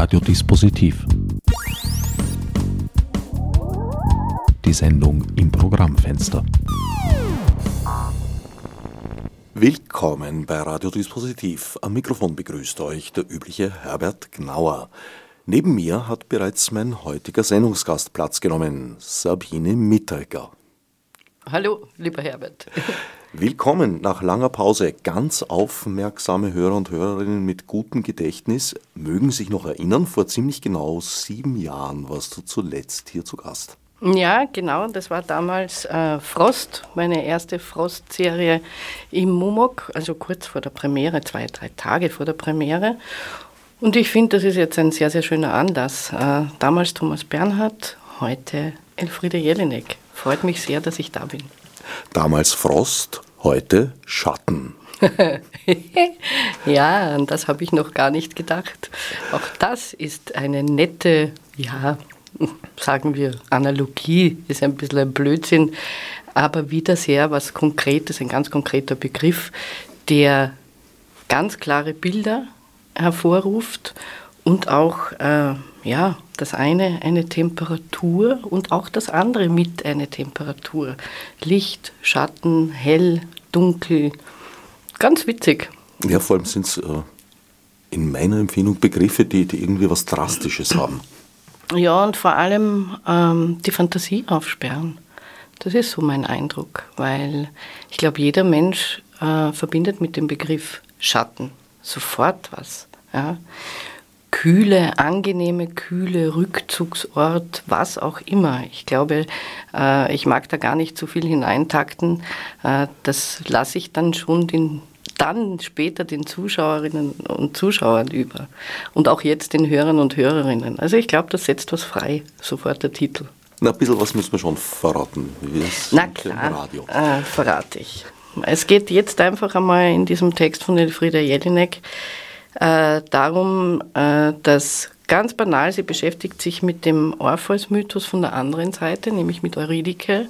Radiodispositiv. Die Sendung im Programmfenster. Willkommen bei Radiodispositiv. Am Mikrofon begrüßt euch der übliche Herbert Gnauer. Neben mir hat bereits mein heutiger Sendungsgast Platz genommen, Sabine Mitterger. Hallo, lieber Herbert. Willkommen nach langer Pause. Ganz aufmerksame Hörer und Hörerinnen mit gutem Gedächtnis mögen sich noch erinnern, vor ziemlich genau sieben Jahren warst du zuletzt hier zu Gast. Ja, genau, das war damals äh, Frost, meine erste Frost-Serie im Mumok, also kurz vor der Premiere, zwei, drei Tage vor der Premiere. Und ich finde, das ist jetzt ein sehr, sehr schöner Anlass. Äh, damals Thomas Bernhard, heute Elfriede Jelinek. Freut mich sehr, dass ich da bin. Damals Frost, heute Schatten. ja, an das habe ich noch gar nicht gedacht. Auch das ist eine nette, ja, sagen wir, Analogie, ist ein bisschen ein Blödsinn, aber wieder sehr was Konkretes, ein ganz konkreter Begriff, der ganz klare Bilder hervorruft und auch äh, ja, das eine eine Temperatur und auch das andere mit eine Temperatur. Licht, Schatten, hell, dunkel. Ganz witzig. Ja, vor allem sind es äh, in meiner Empfindung Begriffe, die, die irgendwie was Drastisches haben. Ja, und vor allem ähm, die Fantasie aufsperren. Das ist so mein Eindruck, weil ich glaube, jeder Mensch äh, verbindet mit dem Begriff Schatten sofort was. Ja kühle, angenehme, kühle Rückzugsort, was auch immer. Ich glaube, äh, ich mag da gar nicht zu viel hineintakten. Äh, das lasse ich dann schon den dann später den Zuschauerinnen und Zuschauern über und auch jetzt den Hörern und Hörerinnen. Also ich glaube, das setzt was frei, sofort der Titel. Na, ein bisschen was müssen wir schon verraten. Na klar, äh, verrate ich. Es geht jetzt einfach einmal in diesem Text von Elfrieda Jelinek äh, darum, äh, dass ganz banal, sie beschäftigt sich mit dem Orpheus-Mythos von der anderen Seite, nämlich mit Eurydike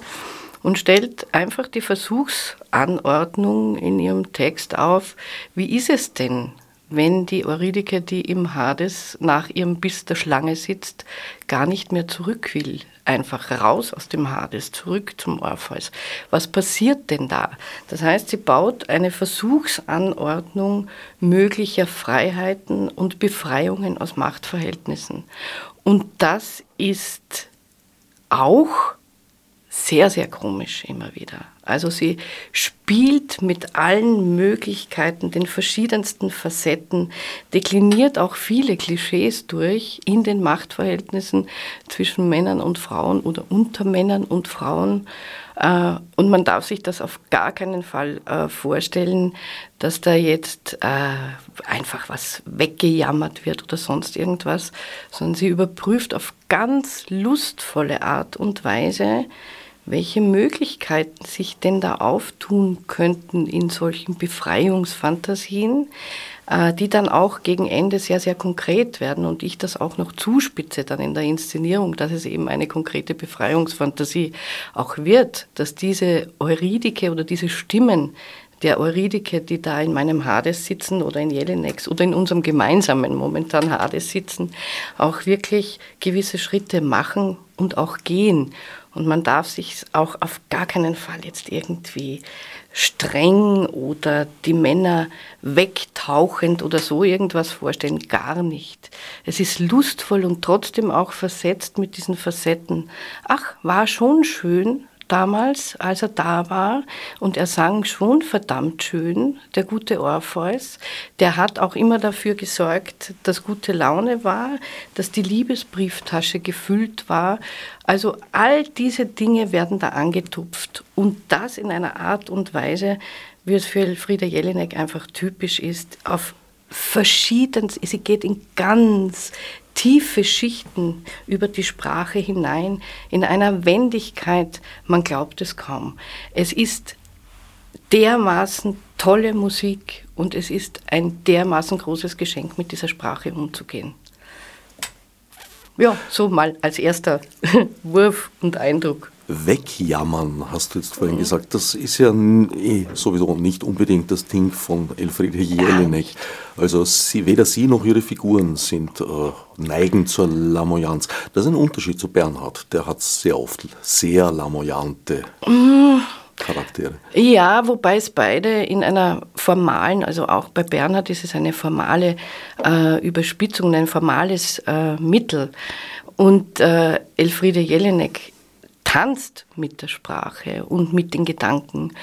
und stellt einfach die Versuchsanordnung in ihrem Text auf. Wie ist es denn, wenn die Eurydike, die im Hades nach ihrem Biss der Schlange sitzt, gar nicht mehr zurück will, einfach raus aus dem Hades, zurück zum Orpheus. Was passiert denn da? Das heißt, sie baut eine Versuchsanordnung möglicher Freiheiten und Befreiungen aus Machtverhältnissen. Und das ist auch sehr, sehr komisch immer wieder. Also sie spielt mit allen Möglichkeiten, den verschiedensten Facetten, dekliniert auch viele Klischees durch in den Machtverhältnissen zwischen Männern und Frauen oder unter Männern und Frauen. Äh, und man darf sich das auf gar keinen Fall äh, vorstellen, dass da jetzt äh, einfach was weggejammert wird oder sonst irgendwas, sondern sie überprüft auf ganz lustvolle Art und Weise, welche Möglichkeiten sich denn da auftun könnten in solchen Befreiungsfantasien, äh, die dann auch gegen Ende sehr, sehr konkret werden und ich das auch noch zuspitze dann in der Inszenierung, dass es eben eine konkrete Befreiungsfantasie auch wird, dass diese Eurydike oder diese Stimmen der Eurydike, die da in meinem Hades sitzen oder in Jelinex oder in unserem gemeinsamen momentan Hades sitzen, auch wirklich gewisse Schritte machen und auch gehen. Und man darf sich auch auf gar keinen Fall jetzt irgendwie streng oder die Männer wegtauchend oder so irgendwas vorstellen. Gar nicht. Es ist lustvoll und trotzdem auch versetzt mit diesen Facetten. Ach, war schon schön, damals, als er da war. Und er sang schon verdammt schön, der gute Orpheus. Der hat auch immer dafür gesorgt, dass gute Laune war, dass die Liebesbrieftasche gefüllt war. Also all diese Dinge werden da angetupft. Und das in einer Art und Weise, wie es für Elfriede Jelinek einfach typisch ist, auf verschieden, sie geht in ganz tiefe Schichten über die Sprache hinein, in einer Wendigkeit, man glaubt es kaum. Es ist dermaßen tolle Musik und es ist ein dermaßen großes Geschenk, mit dieser Sprache umzugehen. Ja, so mal als erster Wurf und Eindruck. Wegjammern, hast du jetzt vorhin mhm. gesagt. Das ist ja eh sowieso nicht unbedingt das Ding von Elfriede Jelinek. Also sie, weder sie noch ihre Figuren sind äh, neigen zur Lamoyanz. Das ist ein Unterschied zu Bernhard. Der hat sehr oft sehr lamoyante mhm. Charaktere. Ja, wobei es beide in einer formalen, also auch bei Bernhard ist es eine formale äh, Überspitzung, ein formales äh, Mittel. Und äh, Elfriede Jelinek tanzt mit der Sprache und mit den Gedanken.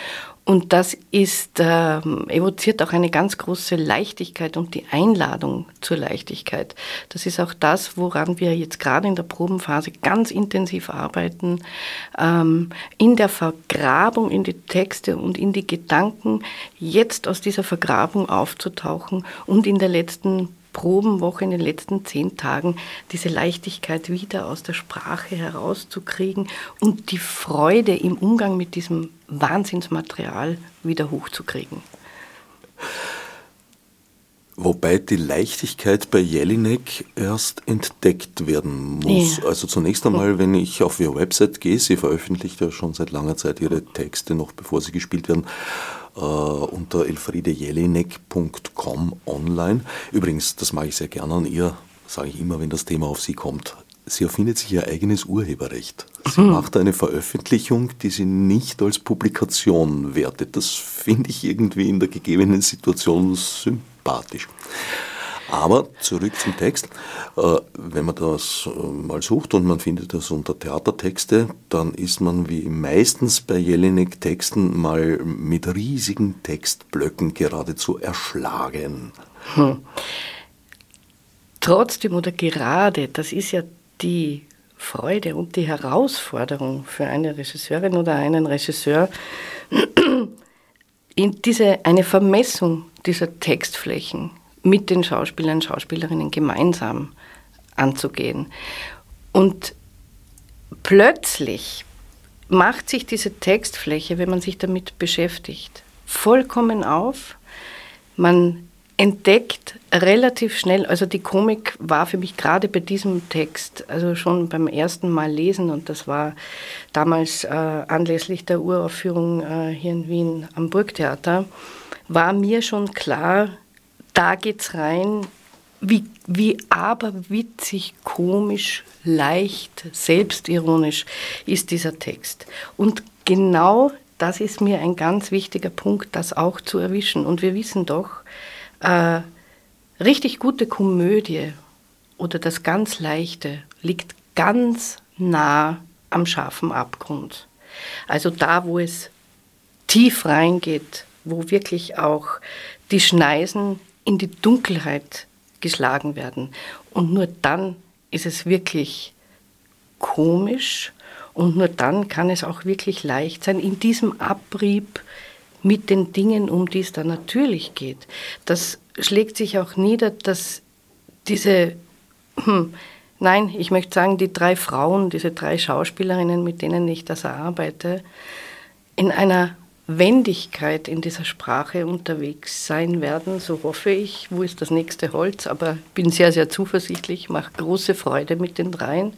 Und das ist, äh, evoziert auch eine ganz große Leichtigkeit und die Einladung zur Leichtigkeit. Das ist auch das, woran wir jetzt gerade in der Probenphase ganz intensiv arbeiten, ähm, in der Vergrabung in die Texte und in die Gedanken, jetzt aus dieser Vergrabung aufzutauchen und in der letzten Probenwoche in den letzten zehn Tagen diese Leichtigkeit wieder aus der Sprache herauszukriegen und die Freude im Umgang mit diesem Wahnsinnsmaterial wieder hochzukriegen. Wobei die Leichtigkeit bei Jelinek erst entdeckt werden muss. Ja. Also zunächst einmal, wenn ich auf ihre Website gehe, sie veröffentlicht ja schon seit langer Zeit ihre Texte, noch bevor sie gespielt werden, äh, unter elfriedejelinek.com online. Übrigens, das mache ich sehr gerne an ihr, sage ich immer, wenn das Thema auf sie kommt. Sie erfindet sich ihr eigenes Urheberrecht. Sie mhm. macht eine Veröffentlichung, die sie nicht als Publikation wertet. Das finde ich irgendwie in der gegebenen Situation sympathisch. Aber zurück zum Text. Äh, wenn man das äh, mal sucht und man findet das unter Theatertexte, dann ist man wie meistens bei Jelinek-Texten mal mit riesigen Textblöcken geradezu erschlagen. Hm. Trotzdem oder gerade, das ist ja die Freude und die Herausforderung für eine Regisseurin oder einen Regisseur, in diese, eine Vermessung dieser Textflächen mit den Schauspielern und Schauspielerinnen gemeinsam anzugehen. Und plötzlich macht sich diese Textfläche, wenn man sich damit beschäftigt, vollkommen auf. Man entdeckt relativ schnell, also die Komik war für mich gerade bei diesem Text, also schon beim ersten Mal lesen und das war damals äh, anlässlich der Uraufführung äh, hier in Wien am Burgtheater, war mir schon klar, da geht's rein, wie, wie aberwitzig, komisch, leicht, selbstironisch ist dieser Text. Und genau das ist mir ein ganz wichtiger Punkt, das auch zu erwischen. Und wir wissen doch, äh, richtig gute Komödie oder das ganz Leichte liegt ganz nah am scharfen Abgrund. Also da, wo es tief reingeht, wo wirklich auch die Schneisen in die Dunkelheit geschlagen werden. Und nur dann ist es wirklich komisch und nur dann kann es auch wirklich leicht sein, in diesem Abrieb mit den Dingen, um die es da natürlich geht. Das schlägt sich auch nieder, dass diese, hm, nein, ich möchte sagen, die drei Frauen, diese drei Schauspielerinnen, mit denen ich das arbeite, in einer Wendigkeit in dieser Sprache unterwegs sein werden, so hoffe ich. Wo ist das nächste Holz? Aber bin sehr, sehr zuversichtlich, mache große Freude mit den dreien.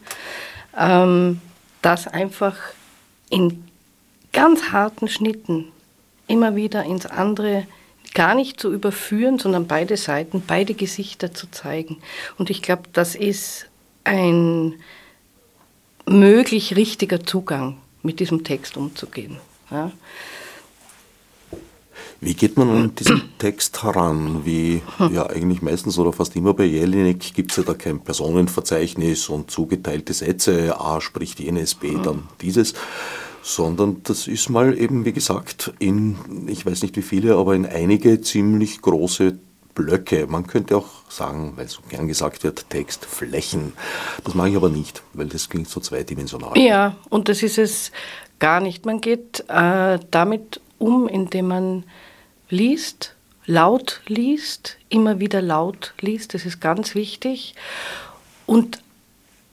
Ähm, das einfach in ganz harten Schnitten immer wieder ins andere gar nicht zu überführen, sondern beide Seiten, beide Gesichter zu zeigen. Und ich glaube, das ist ein möglich richtiger Zugang, mit diesem Text umzugehen. Ja. Wie geht man an diesen Text heran? Wie ja eigentlich meistens oder fast immer bei Jelinek gibt es ja da kein Personenverzeichnis und zugeteilte Sätze, A spricht jenes, B dann dieses, sondern das ist mal eben, wie gesagt, in, ich weiß nicht wie viele, aber in einige ziemlich große Blöcke. Man könnte auch sagen, weil so gern gesagt wird, Textflächen. Das mache ich aber nicht, weil das klingt so zweidimensional. Ja, und das ist es gar nicht. Man geht äh, damit um, indem man liest, laut liest, immer wieder laut liest, das ist ganz wichtig. Und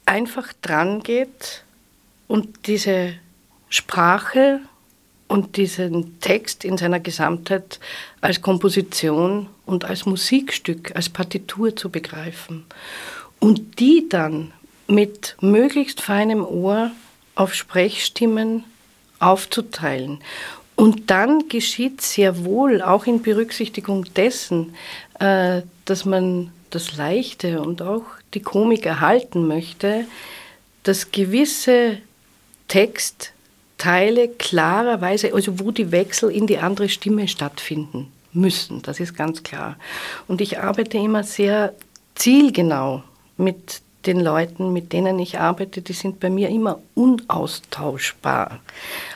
einfach dran geht und diese Sprache und diesen Text in seiner Gesamtheit als Komposition und als Musikstück, als Partitur zu begreifen. Und die dann mit möglichst feinem Ohr auf Sprechstimmen aufzuteilen. Und dann geschieht sehr wohl, auch in Berücksichtigung dessen, äh, dass man das Leichte und auch die Komik erhalten möchte, dass gewisse Textteile klarerweise, also wo die Wechsel in die andere Stimme stattfinden müssen, das ist ganz klar. Und ich arbeite immer sehr zielgenau mit den Leuten, mit denen ich arbeite, die sind bei mir immer unaustauschbar.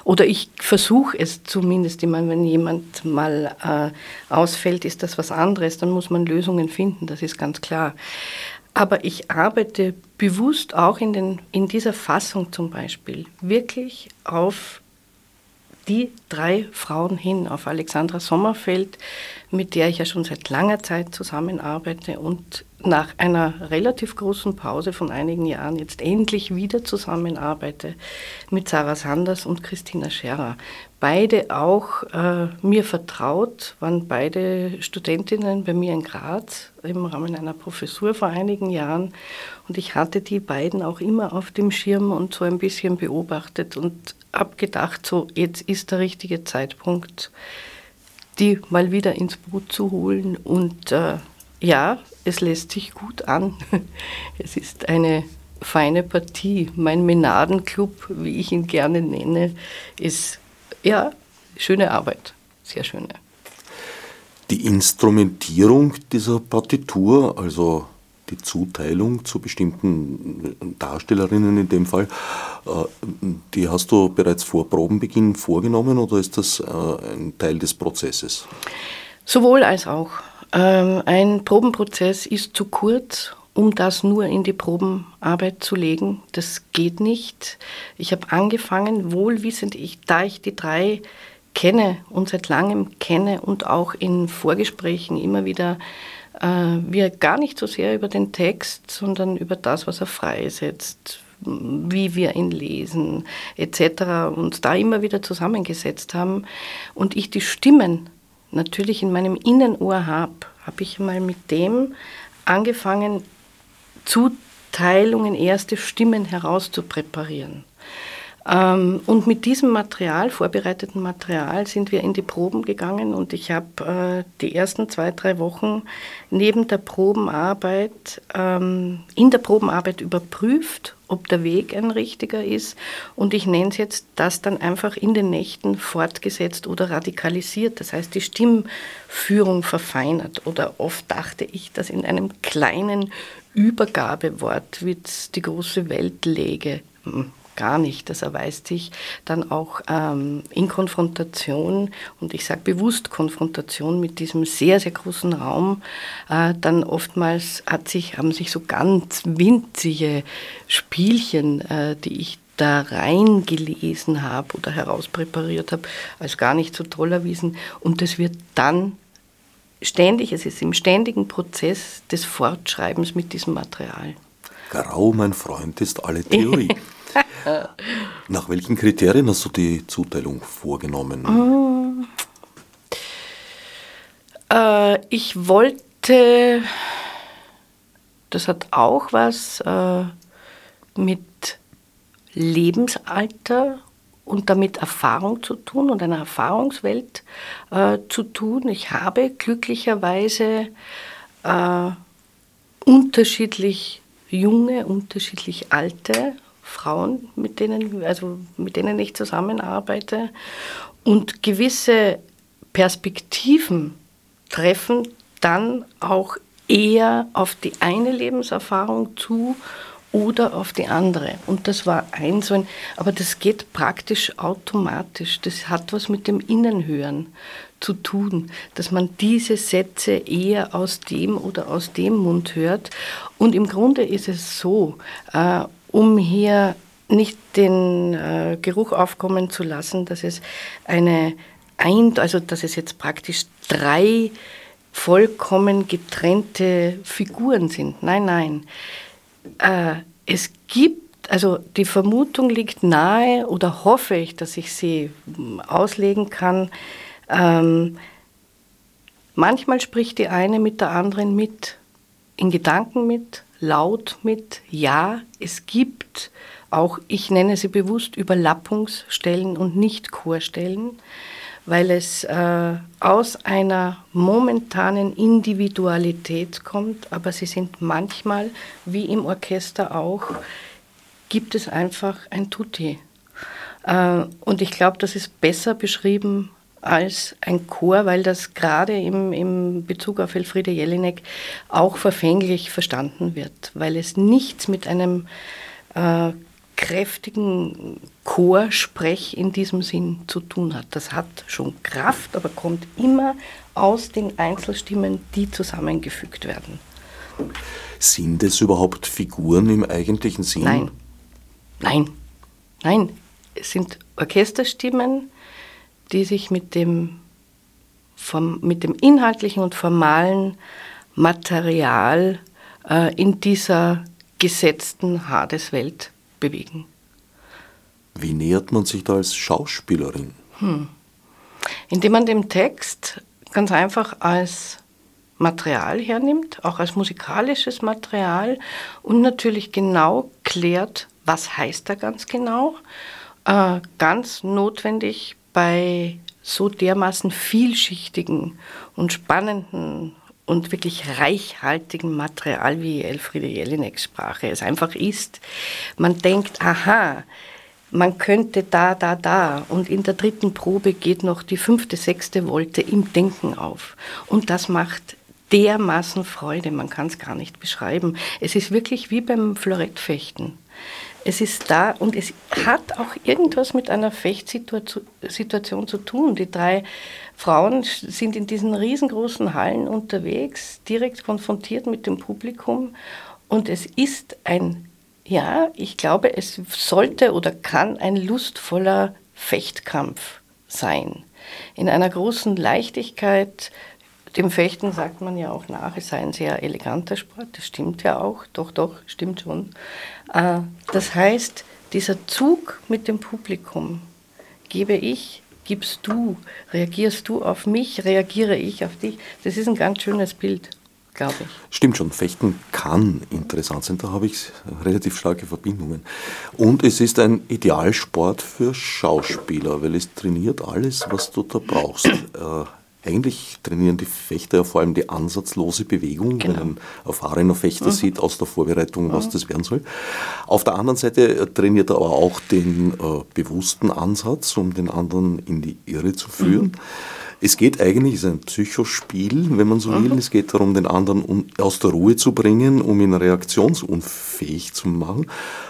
Oder ich versuche es zumindest immer, wenn jemand mal äh, ausfällt, ist das was anderes, dann muss man Lösungen finden, das ist ganz klar. Aber ich arbeite bewusst auch in, den, in dieser Fassung zum Beispiel wirklich auf die drei Frauen hin, auf Alexandra Sommerfeld, mit der ich ja schon seit langer Zeit zusammenarbeite und nach einer relativ großen Pause von einigen Jahren jetzt endlich wieder zusammenarbeite mit Sarah Sanders und Christina Scherer. Beide auch äh, mir vertraut, waren beide Studentinnen bei mir in Graz im Rahmen einer Professur vor einigen Jahren und ich hatte die beiden auch immer auf dem Schirm und so ein bisschen beobachtet und habe gedacht, so jetzt ist der richtige Zeitpunkt, die mal wieder ins Boot zu holen. Und äh, ja, es lässt sich gut an. Es ist eine feine Partie. Mein Menadenclub, wie ich ihn gerne nenne, ist ja schöne Arbeit, sehr schöne. Die Instrumentierung dieser Partitur, also die Zuteilung zu bestimmten Darstellerinnen in dem Fall, äh, die hast du bereits vor Probenbeginn vorgenommen oder ist das äh, ein Teil des Prozesses? Sowohl als auch. Ähm, ein Probenprozess ist zu kurz, um das nur in die Probenarbeit zu legen. Das geht nicht. Ich habe angefangen, wohlwissend, ich, da ich die drei kenne und seit langem kenne und auch in Vorgesprächen immer wieder äh, wir gar nicht so sehr über den Text, sondern über das, was er freisetzt, wie wir ihn lesen, etc. uns da immer wieder zusammengesetzt haben und ich die Stimmen natürlich in meinem Innenohr habe, habe ich mal mit dem angefangen, Zuteilungen, erste Stimmen herauszupräparieren. Ähm, und mit diesem Material, vorbereiteten Material, sind wir in die Proben gegangen und ich habe äh, die ersten zwei, drei Wochen neben der Probenarbeit, ähm, in der Probenarbeit überprüft, ob der Weg ein richtiger ist. Und ich nenne es jetzt das dann einfach in den Nächten fortgesetzt oder radikalisiert. Das heißt, die Stimmführung verfeinert. Oder oft dachte ich, dass in einem kleinen Übergabewort, wie die große Welt läge. Gar nicht. Das erweist sich dann auch ähm, in Konfrontation, und ich sage bewusst Konfrontation mit diesem sehr, sehr großen Raum, äh, dann oftmals hat sich, haben sich so ganz winzige Spielchen, äh, die ich da reingelesen habe oder herauspräpariert habe, als gar nicht so toll erwiesen. Und das wird dann ständig, es ist im ständigen Prozess des Fortschreibens mit diesem Material. Grau, mein Freund, ist alle Theorie. Nach welchen Kriterien hast du die Zuteilung vorgenommen? Äh, ich wollte, das hat auch was äh, mit Lebensalter und damit Erfahrung zu tun und einer Erfahrungswelt äh, zu tun. Ich habe glücklicherweise äh, unterschiedlich junge, unterschiedlich alte Frauen, mit denen, also mit denen ich zusammenarbeite. Und gewisse Perspektiven treffen dann auch eher auf die eine Lebenserfahrung zu oder auf die andere. Und das war ein so ein, aber das geht praktisch automatisch. Das hat was mit dem Innenhören zu tun, dass man diese Sätze eher aus dem oder aus dem Mund hört. Und im Grunde ist es so, äh, um hier nicht den äh, Geruch aufkommen zu lassen, dass es eine ein, also dass es jetzt praktisch drei vollkommen getrennte Figuren sind. Nein, nein. Äh, es gibt, also die Vermutung liegt nahe oder hoffe ich, dass ich sie hm, auslegen kann. Ähm, manchmal spricht die eine mit der anderen mit, in Gedanken mit, laut mit, ja, es gibt auch, ich nenne sie bewusst Überlappungsstellen und nicht Chorstellen, weil es äh, aus einer momentanen Individualität kommt, aber sie sind manchmal, wie im Orchester auch, gibt es einfach ein Tutti. Äh, und ich glaube, das ist besser beschrieben als ein Chor, weil das gerade im, im Bezug auf Elfriede Jelinek auch verfänglich verstanden wird, weil es nichts mit einem äh, kräftigen Chorsprech in diesem Sinn zu tun hat. Das hat schon Kraft, aber kommt immer aus den Einzelstimmen, die zusammengefügt werden. Sind es überhaupt Figuren im eigentlichen Sinn? Nein. Nein. Nein. Es sind Orchesterstimmen, die sich mit dem, vom, mit dem inhaltlichen und formalen Material äh, in dieser gesetzten Hadeswelt bewegen. Wie nähert man sich da als Schauspielerin? Hm. Indem man den Text ganz einfach als Material hernimmt, auch als musikalisches Material und natürlich genau klärt, was heißt er ganz genau. Äh, ganz notwendig bei so dermaßen vielschichtigen und spannenden und wirklich reichhaltigen Material, wie Elfriede Jelineks Sprache es einfach ist. Man denkt, aha, man könnte da, da, da. Und in der dritten Probe geht noch die fünfte, sechste Wolte im Denken auf. Und das macht dermaßen Freude, man kann es gar nicht beschreiben. Es ist wirklich wie beim Florettfechten. Es ist da und es hat auch irgendwas mit einer Fechtsituation zu tun. Die drei Frauen sind in diesen riesengroßen Hallen unterwegs, direkt konfrontiert mit dem Publikum. Und es ist ein, ja, ich glaube, es sollte oder kann ein lustvoller Fechtkampf sein. In einer großen Leichtigkeit, dem Fechten sagt man ja auch nach, es sei ein sehr eleganter Sport, das stimmt ja auch, doch, doch, stimmt schon. Äh, das heißt, dieser Zug mit dem Publikum gebe ich, gibst du, reagierst du auf mich, reagiere ich auf dich. Das ist ein ganz schönes Bild, glaube ich. Stimmt schon, Fechten kann interessant sein, da habe ich relativ starke Verbindungen. Und es ist ein Idealsport für Schauspieler, weil es trainiert alles, was du da brauchst. Eigentlich trainieren die Fechter ja vor allem die ansatzlose Bewegung, genau. wenn ein erfahrener Fechter mhm. sieht aus der Vorbereitung, was mhm. das werden soll. Auf der anderen Seite äh, trainiert er aber auch den äh, bewussten Ansatz, um den anderen in die Irre zu führen. Mhm. Es geht eigentlich, es ist ein Psychospiel, wenn man so will. Mhm. Es geht darum, den anderen aus der Ruhe zu bringen, um ihn reaktionsunfähig zu machen.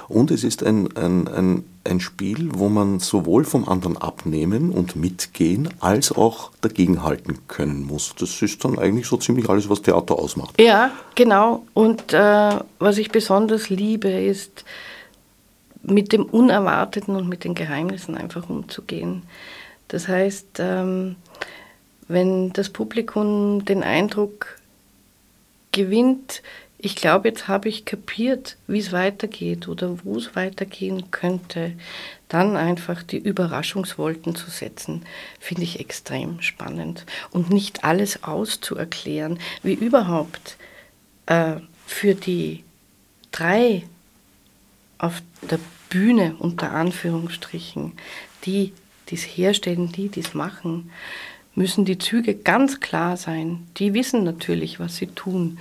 Und es ist ein, ein, ein, ein Spiel, wo man sowohl vom anderen abnehmen und mitgehen, als auch dagegenhalten können muss. Das ist dann eigentlich so ziemlich alles, was Theater ausmacht. Ja, genau. Und äh, was ich besonders liebe, ist, mit dem Unerwarteten und mit den Geheimnissen einfach umzugehen. Das heißt, ähm, wenn das Publikum den Eindruck gewinnt, ich glaube, jetzt habe ich kapiert, wie es weitergeht oder wo es weitergehen könnte, dann einfach die Überraschungswolken zu setzen, finde ich extrem spannend. Und nicht alles auszuerklären, wie überhaupt äh, für die drei auf der Bühne unter Anführungsstrichen, die dies herstellen, die dies machen, müssen die Züge ganz klar sein. Die wissen natürlich, was sie tun.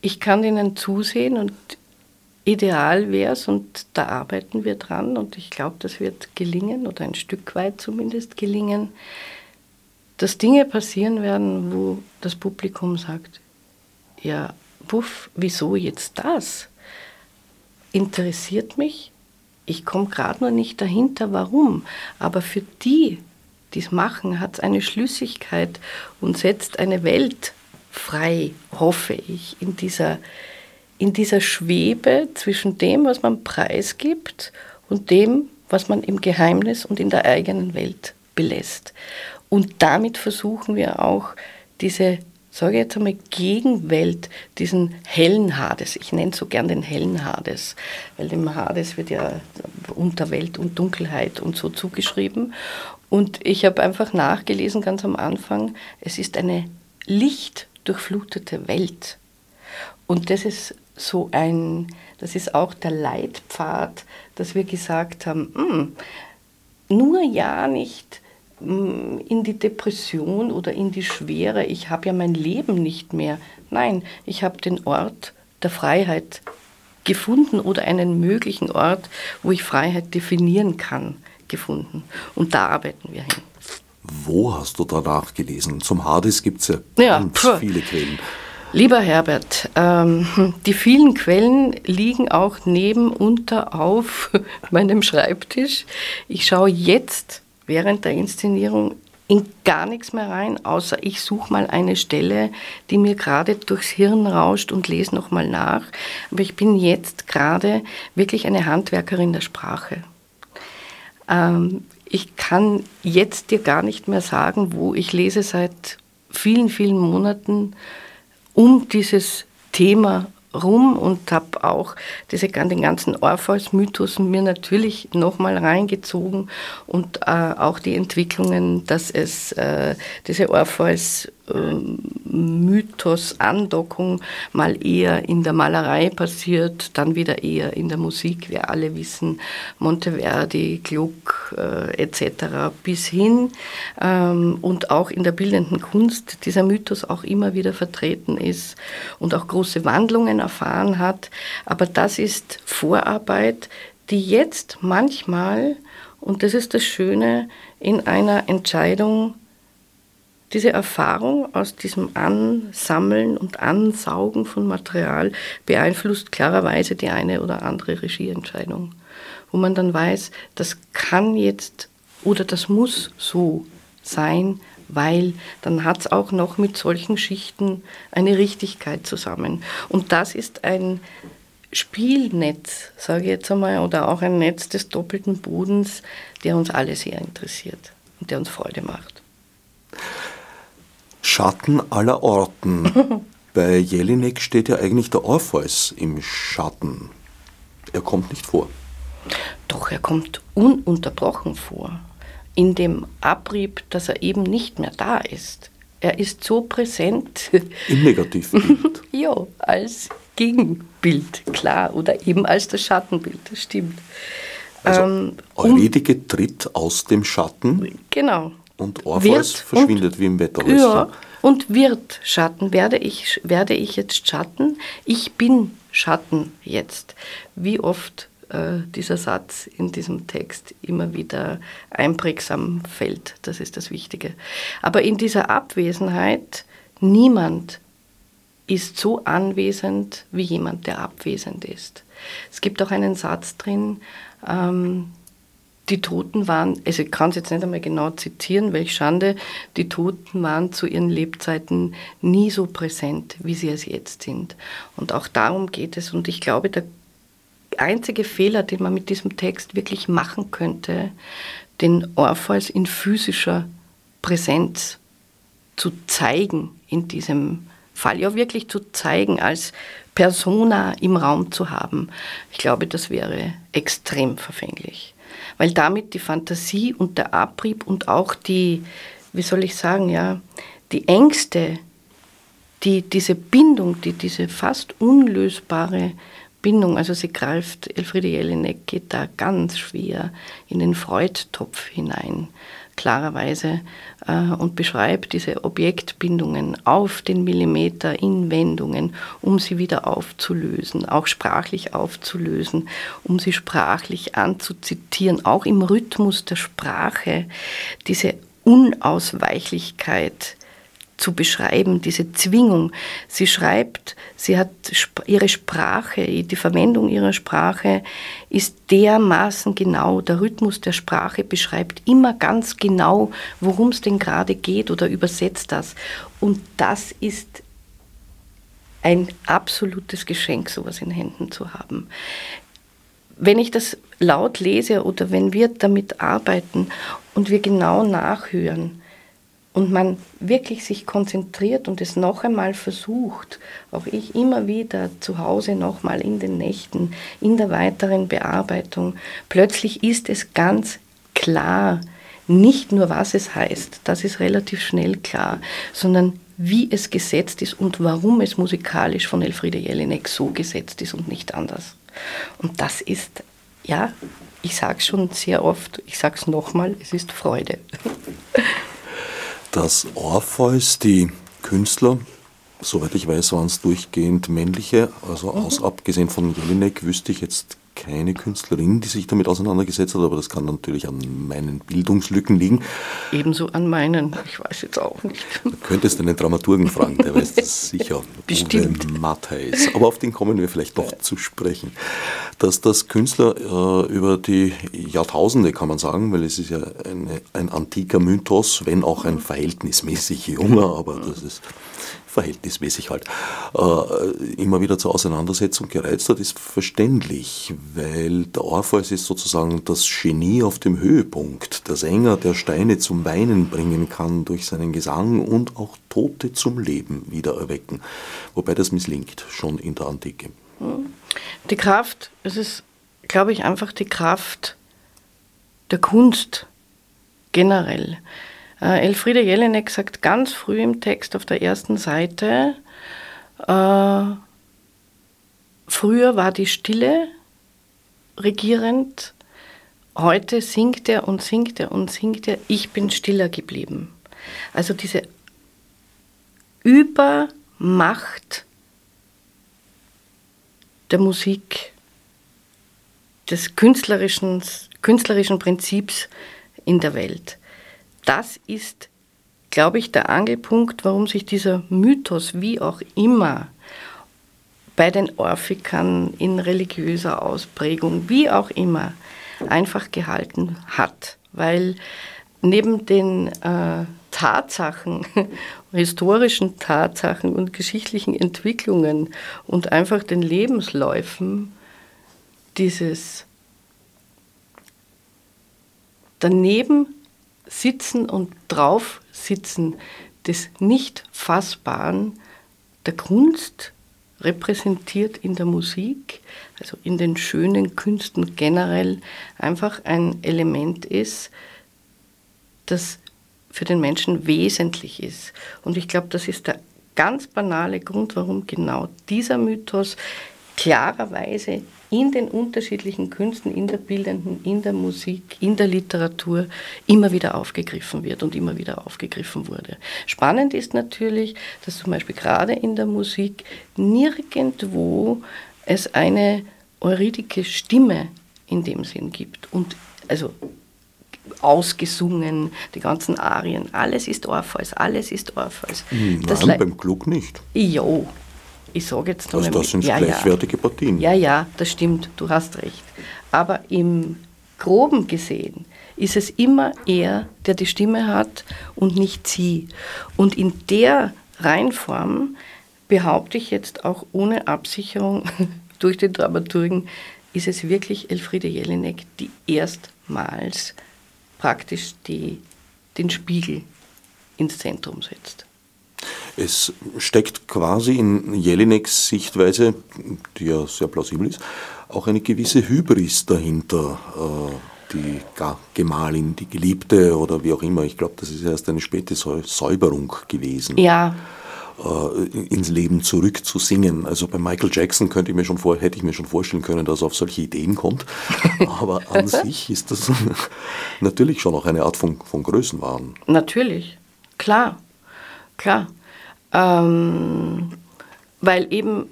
Ich kann ihnen zusehen und ideal wäre es, und da arbeiten wir dran, und ich glaube, das wird gelingen, oder ein Stück weit zumindest gelingen, dass Dinge passieren werden, wo das Publikum sagt, ja, puff, wieso jetzt das? Interessiert mich? Ich komme gerade noch nicht dahinter, warum. Aber für die dies machen, hat eine Schlüssigkeit und setzt eine Welt frei, hoffe ich, in dieser, in dieser Schwebe zwischen dem, was man preisgibt und dem, was man im Geheimnis und in der eigenen Welt belässt. Und damit versuchen wir auch diese, sage ich jetzt einmal, Gegenwelt, diesen hellen Hades, ich nenne so gern den hellen Hades, weil dem Hades wird ja Unterwelt und Dunkelheit und so zugeschrieben. Und ich habe einfach nachgelesen ganz am Anfang, es ist eine lichtdurchflutete Welt. Und das ist so ein, das ist auch der Leitpfad, dass wir gesagt haben, mh, hm, nur ja nicht hm, in die Depression oder in die Schwere, ich habe ja mein Leben nicht mehr. Nein, ich habe den Ort der Freiheit gefunden oder einen möglichen Ort, wo ich Freiheit definieren kann, gefunden. Und da arbeiten wir hin. Wo hast du danach gelesen? Zum Hades gibt es ja, ja ganz pf. viele Quellen. Lieber Herbert, ähm, die vielen Quellen liegen auch nebenunter auf meinem Schreibtisch. Ich schaue jetzt während der Inszenierung in gar nichts mehr rein, außer ich suche mal eine Stelle, die mir gerade durchs Hirn rauscht und lese nochmal nach. Aber ich bin jetzt gerade wirklich eine Handwerkerin der Sprache. Ähm, ich kann jetzt dir gar nicht mehr sagen, wo ich lese seit vielen, vielen Monaten um dieses Thema rum und habe auch diese, den ganzen Orpheus-Mythos mir natürlich nochmal reingezogen und äh, auch die Entwicklungen, dass es äh, diese Orpheus Mythos-Andockung mal eher in der Malerei passiert, dann wieder eher in der Musik. Wir alle wissen, Monteverdi, Gluck äh, etc. bis hin ähm, und auch in der bildenden Kunst dieser Mythos auch immer wieder vertreten ist und auch große Wandlungen erfahren hat. Aber das ist Vorarbeit, die jetzt manchmal, und das ist das Schöne, in einer Entscheidung diese Erfahrung aus diesem Ansammeln und Ansaugen von Material beeinflusst klarerweise die eine oder andere Regieentscheidung, wo man dann weiß, das kann jetzt oder das muss so sein, weil dann hat es auch noch mit solchen Schichten eine Richtigkeit zusammen. Und das ist ein Spielnetz, sage ich jetzt einmal, oder auch ein Netz des doppelten Bodens, der uns alle sehr interessiert und der uns Freude macht. Schatten aller Orten. Bei Jelinek steht ja eigentlich der Orpheus im Schatten. Er kommt nicht vor. Doch, er kommt ununterbrochen vor. In dem Abrieb, dass er eben nicht mehr da ist. Er ist so präsent. Im Negativbild. ja, als Gegenbild, klar. Oder eben als das Schattenbild, das stimmt. Also, ähm, Eurydike tritt aus dem Schatten. Genau. Und Orpheus verschwindet und, wie im Wetterröster. Ja, und wird Schatten. Werde ich, werde ich jetzt Schatten? Ich bin Schatten jetzt. Wie oft äh, dieser Satz in diesem Text immer wieder einprägsam fällt. Das ist das Wichtige. Aber in dieser Abwesenheit, niemand ist so anwesend wie jemand, der abwesend ist. Es gibt auch einen Satz drin, ähm, die Toten waren, also ich kann es jetzt nicht einmal genau zitieren, welch Schande, die Toten waren zu ihren Lebzeiten nie so präsent, wie sie es jetzt sind. Und auch darum geht es. Und ich glaube, der einzige Fehler, den man mit diesem Text wirklich machen könnte, den Orpheus in physischer Präsenz zu zeigen in diesem Fall, ja wirklich zu zeigen, als Persona im Raum zu haben. Ich glaube, das wäre extrem verfänglich weil damit die Fantasie und der Abrieb und auch die, wie soll ich sagen, ja, die Ängste, die, diese Bindung, die, diese fast unlösbare Bindung, also sie greift, Elfriede Jelinek geht da ganz schwer in den Freudtopf hinein klarerweise äh, und beschreibt diese Objektbindungen auf den Millimeter in Wendungen, um sie wieder aufzulösen, auch sprachlich aufzulösen, um sie sprachlich anzuzitieren, auch im Rhythmus der Sprache, diese Unausweichlichkeit zu beschreiben, diese Zwingung. Sie schreibt, sie hat ihre Sprache, die Verwendung ihrer Sprache ist dermaßen genau. Der Rhythmus der Sprache beschreibt immer ganz genau, worum es denn gerade geht oder übersetzt das. Und das ist ein absolutes Geschenk, sowas in Händen zu haben. Wenn ich das laut lese oder wenn wir damit arbeiten und wir genau nachhören, und man wirklich sich konzentriert und es noch einmal versucht, auch ich immer wieder zu Hause nochmal in den Nächten, in der weiteren Bearbeitung, plötzlich ist es ganz klar, nicht nur was es heißt, das ist relativ schnell klar, sondern wie es gesetzt ist und warum es musikalisch von Elfriede Jelinek so gesetzt ist und nicht anders. Und das ist, ja, ich sage es schon sehr oft, ich sage es nochmal, es ist Freude. Das Orpheus, die Künstler, soweit ich weiß, waren es durchgehend männliche, also mhm. aus, abgesehen von Jelinek wüsste ich jetzt keine Künstlerin, die sich damit auseinandergesetzt hat, aber das kann natürlich an meinen Bildungslücken liegen. Ebenso an meinen, ich weiß jetzt auch nicht. Du könntest einen Dramaturgen fragen, der weiß das sicher. Bestimmt. Uwe Matthäus. Aber auf den kommen wir vielleicht noch zu sprechen. Dass das Künstler äh, über die Jahrtausende, kann man sagen, weil es ist ja eine, ein antiker Mythos, wenn auch ein verhältnismäßig junger, aber das ist verhältnismäßig halt, äh, immer wieder zur Auseinandersetzung gereizt hat, ist verständlich, weil der Orpheus ist sozusagen das Genie auf dem Höhepunkt, der Sänger, der Steine zum Weinen bringen kann durch seinen Gesang und auch Tote zum Leben wieder erwecken, wobei das misslingt schon in der Antike. Die Kraft, es ist, glaube ich, einfach die Kraft der Kunst generell. Äh, Elfriede Jelinek sagt ganz früh im Text auf der ersten Seite, äh, früher war die Stille regierend, heute singt er und singt er und singt er, ich bin stiller geblieben. Also diese Übermacht der Musik, des künstlerischen, künstlerischen Prinzips in der Welt das ist, glaube ich, der Angelpunkt, warum sich dieser Mythos, wie auch immer, bei den Orphikan in religiöser Ausprägung, wie auch immer, einfach gehalten hat. Weil neben den äh, Tatsachen, historischen Tatsachen und geschichtlichen Entwicklungen und einfach den Lebensläufen dieses daneben Sitzen und Draufsitzen des Nicht-Fassbaren der Kunst repräsentiert in der Musik, also in den schönen Künsten generell, einfach ein Element ist, das für den Menschen wesentlich ist. Und ich glaube, das ist der ganz banale Grund, warum genau dieser Mythos klarerweise in den unterschiedlichen Künsten, in der bildenden, in der Musik, in der Literatur immer wieder aufgegriffen wird und immer wieder aufgegriffen wurde. Spannend ist natürlich, dass zum Beispiel gerade in der Musik nirgendwo es eine euridike Stimme in dem Sinn gibt. Und also ausgesungen, die ganzen Arien, alles ist Orpheus, alles ist Orpheus. Nein, das beim Klug nicht. Jo, ich sage jetzt also das sind ja, gleichwertige ja. Partien. Ja, ja, das stimmt, du hast recht. Aber im Groben gesehen ist es immer er, der die Stimme hat und nicht sie. Und in der Reinform behaupte ich jetzt auch ohne Absicherung durch den Dramaturgen, ist es wirklich Elfriede Jelinek, die erstmals praktisch die, den Spiegel ins Zentrum setzt. Es steckt quasi in Jelineks Sichtweise, die ja sehr plausibel ist, auch eine gewisse Hybris dahinter. Äh, die Gemahlin, die Geliebte oder wie auch immer. Ich glaube, das ist erst eine späte Säuberung gewesen. Ja. Äh, ins Leben zurückzusingen. Also bei Michael Jackson könnte ich mir schon vor, hätte ich mir schon vorstellen können, dass er auf solche Ideen kommt. Aber an sich ist das natürlich schon auch eine Art von, von Größenwahn. Natürlich, klar, klar. Ähm, weil eben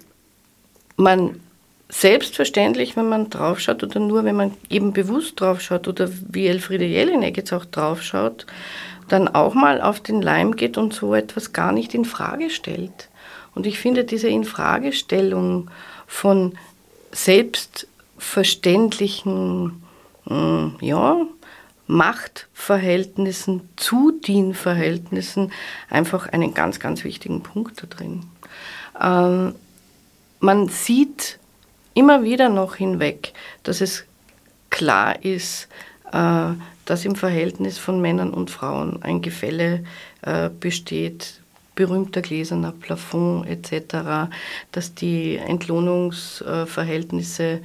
man selbstverständlich, wenn man draufschaut oder nur wenn man eben bewusst draufschaut oder wie Elfriede Jelinek jetzt auch draufschaut, dann auch mal auf den Leim geht und so etwas gar nicht in Frage stellt. Und ich finde diese Infragestellung von selbstverständlichen, hm, ja, Machtverhältnissen, Zudienverhältnissen einfach einen ganz, ganz wichtigen Punkt da drin. Ähm, man sieht immer wieder noch hinweg, dass es klar ist, äh, dass im Verhältnis von Männern und Frauen ein Gefälle äh, besteht, berühmter gläserner Plafond etc., dass die Entlohnungsverhältnisse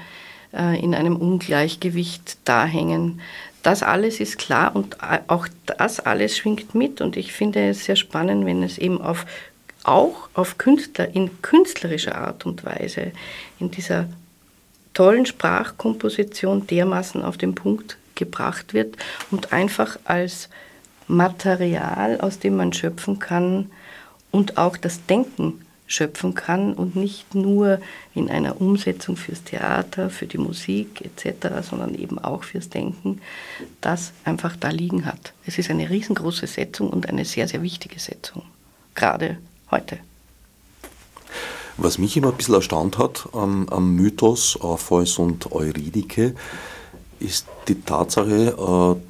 äh, in einem Ungleichgewicht dahängen, das alles ist klar und auch das alles schwingt mit. Und ich finde es sehr spannend, wenn es eben auf auch auf Künstler in künstlerischer Art und Weise, in dieser tollen Sprachkomposition dermaßen auf den Punkt gebracht wird und einfach als Material, aus dem man schöpfen kann und auch das Denken schöpfen kann und nicht nur in einer Umsetzung fürs Theater, für die Musik etc., sondern eben auch fürs Denken, das einfach da liegen hat. Es ist eine riesengroße Setzung und eine sehr, sehr wichtige Setzung, gerade heute. Was mich immer ein bisschen erstaunt hat am, am Mythos Orpheus und Eurydike, ist die Tatsache, äh,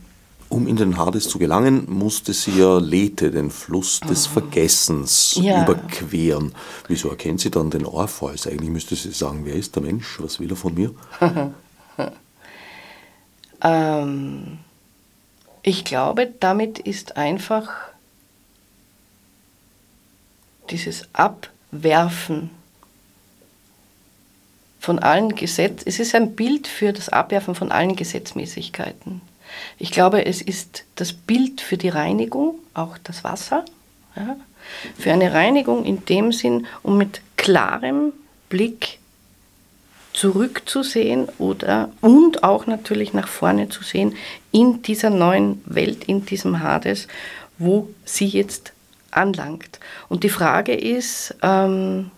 um in den Hades zu gelangen, musste sie ja Lethe, den Fluss des ah. Vergessens, ja. überqueren. Wieso erkennt sie dann den Orpheus? Eigentlich müsste sie sagen, wer ist der Mensch? Was will er von mir? ähm, ich glaube, damit ist einfach dieses Abwerfen von allen Gesetz, es ist ein Bild für das Abwerfen von allen Gesetzmäßigkeiten. Ich glaube, es ist das Bild für die Reinigung, auch das Wasser, ja, für eine Reinigung in dem Sinn, um mit klarem Blick zurückzusehen oder und auch natürlich nach vorne zu sehen in dieser neuen Welt, in diesem Hades, wo sie jetzt anlangt. Und die Frage ist, ähm,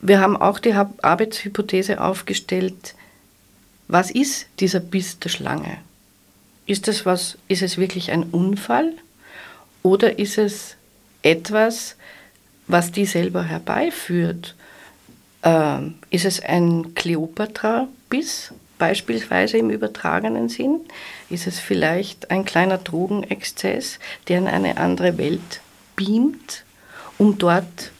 wir haben auch die Arbeitshypothese aufgestellt, was ist dieser Biss der Schlange? Ist, das was, ist es wirklich ein Unfall oder ist es etwas, was die selber herbeiführt? Ähm, ist es ein Kleopatra-Biss, beispielsweise im übertragenen Sinn? Ist es vielleicht ein kleiner Drogenexzess, der in eine andere Welt beamt, um dort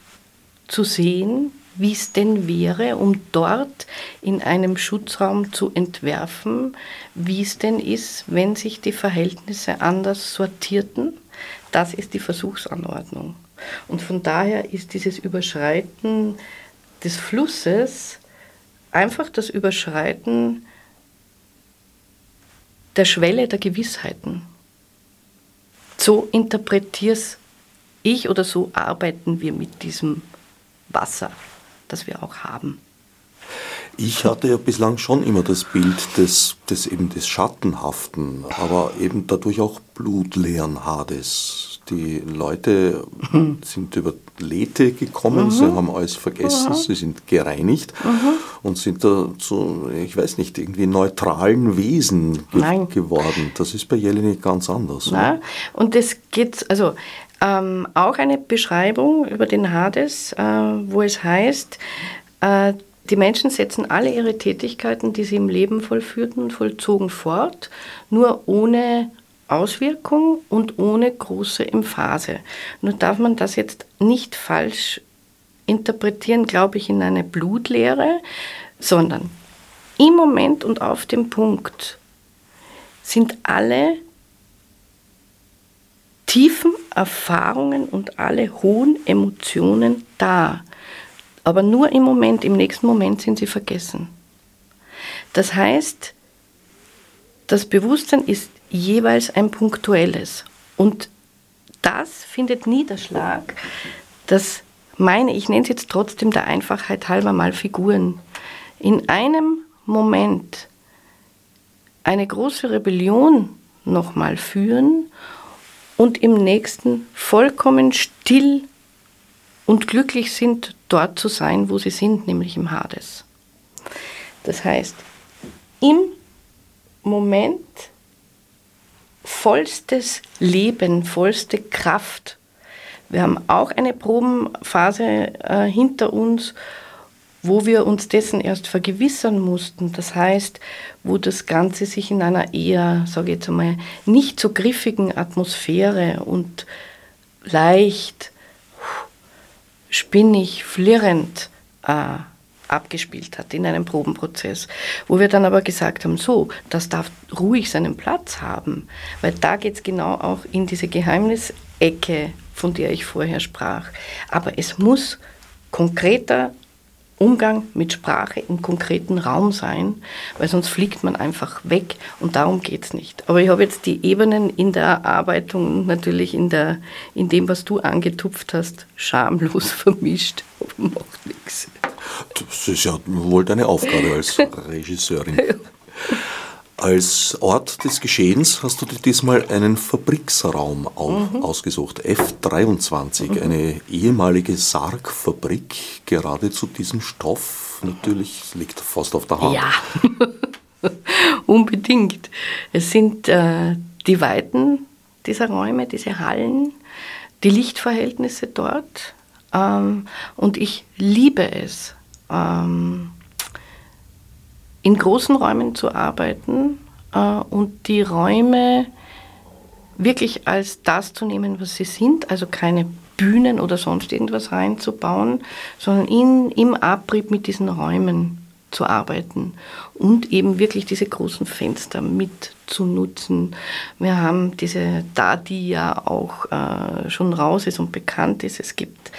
zu sehen, wie es denn wäre, um dort in einem Schutzraum zu entwerfen, wie es denn ist, wenn sich die Verhältnisse anders sortierten. Das ist die Versuchsanordnung. Und von daher ist dieses Überschreiten des Flusses einfach das Überschreiten der Schwelle der Gewissheiten. So interpretier's ich oder so arbeiten wir mit diesem Wasser das wir auch haben. Ich hatte ja bislang schon immer das Bild des, des, eben des Schattenhaften, aber eben dadurch auch blutleeren Hades. Die Leute mhm. sind über Lethe gekommen, mhm. sie haben alles vergessen, mhm. sie sind gereinigt mhm. und sind da zu, ich weiß nicht, irgendwie neutralen Wesen ge geworden. Das ist bei Jelinek ganz anders. Nein. Und das geht, also ähm, auch eine Beschreibung über den Hades, äh, wo es heißt, äh, die Menschen setzen alle ihre Tätigkeiten, die sie im Leben vollführten und vollzogen fort, nur ohne Auswirkung und ohne große Emphase. Nur darf man das jetzt nicht falsch interpretieren, glaube ich, in eine Blutlehre, sondern im Moment und auf dem Punkt sind alle tiefen Erfahrungen und alle hohen Emotionen da. Aber nur im Moment, im nächsten Moment sind sie vergessen. Das heißt, das Bewusstsein ist jeweils ein punktuelles. Und das findet Niederschlag, das meine, ich nenne es jetzt trotzdem der Einfachheit halber mal Figuren. In einem Moment eine große Rebellion nochmal führen und im nächsten vollkommen still und glücklich sind, dort zu sein, wo sie sind, nämlich im Hades. Das heißt, im Moment vollstes Leben, vollste Kraft. Wir haben auch eine Probenphase äh, hinter uns, wo wir uns dessen erst vergewissern mussten. Das heißt, wo das Ganze sich in einer eher, sage ich jetzt einmal, nicht so griffigen Atmosphäre und leicht, spinnig, flirrend äh, abgespielt hat in einem Probenprozess, wo wir dann aber gesagt haben, so, das darf ruhig seinen Platz haben, weil da geht es genau auch in diese Geheimnisecke, von der ich vorher sprach. Aber es muss konkreter Umgang mit Sprache im konkreten Raum sein, weil sonst fliegt man einfach weg und darum geht es nicht. Aber ich habe jetzt die Ebenen in der Erarbeitung natürlich in, der, in dem, was du angetupft hast, schamlos vermischt. Macht nichts. Das ist ja wohl deine Aufgabe als Regisseurin. Als Ort des Geschehens hast du dir diesmal einen Fabriksraum mhm. ausgesucht, F23, mhm. eine ehemalige Sargfabrik, gerade zu diesem Stoff. Natürlich liegt fast auf der Hand. Ja, unbedingt. Es sind äh, die Weiten dieser Räume, diese Hallen, die Lichtverhältnisse dort. Ähm, und ich liebe es, ähm, in großen Räumen zu arbeiten äh, und die Räume wirklich als das zu nehmen, was sie sind, also keine Bühnen oder sonst irgendwas reinzubauen, sondern in, im Abrieb mit diesen Räumen zu arbeiten und eben wirklich diese großen Fenster mit zu nutzen. Wir haben diese, da die ja auch äh, schon raus ist und bekannt ist, es gibt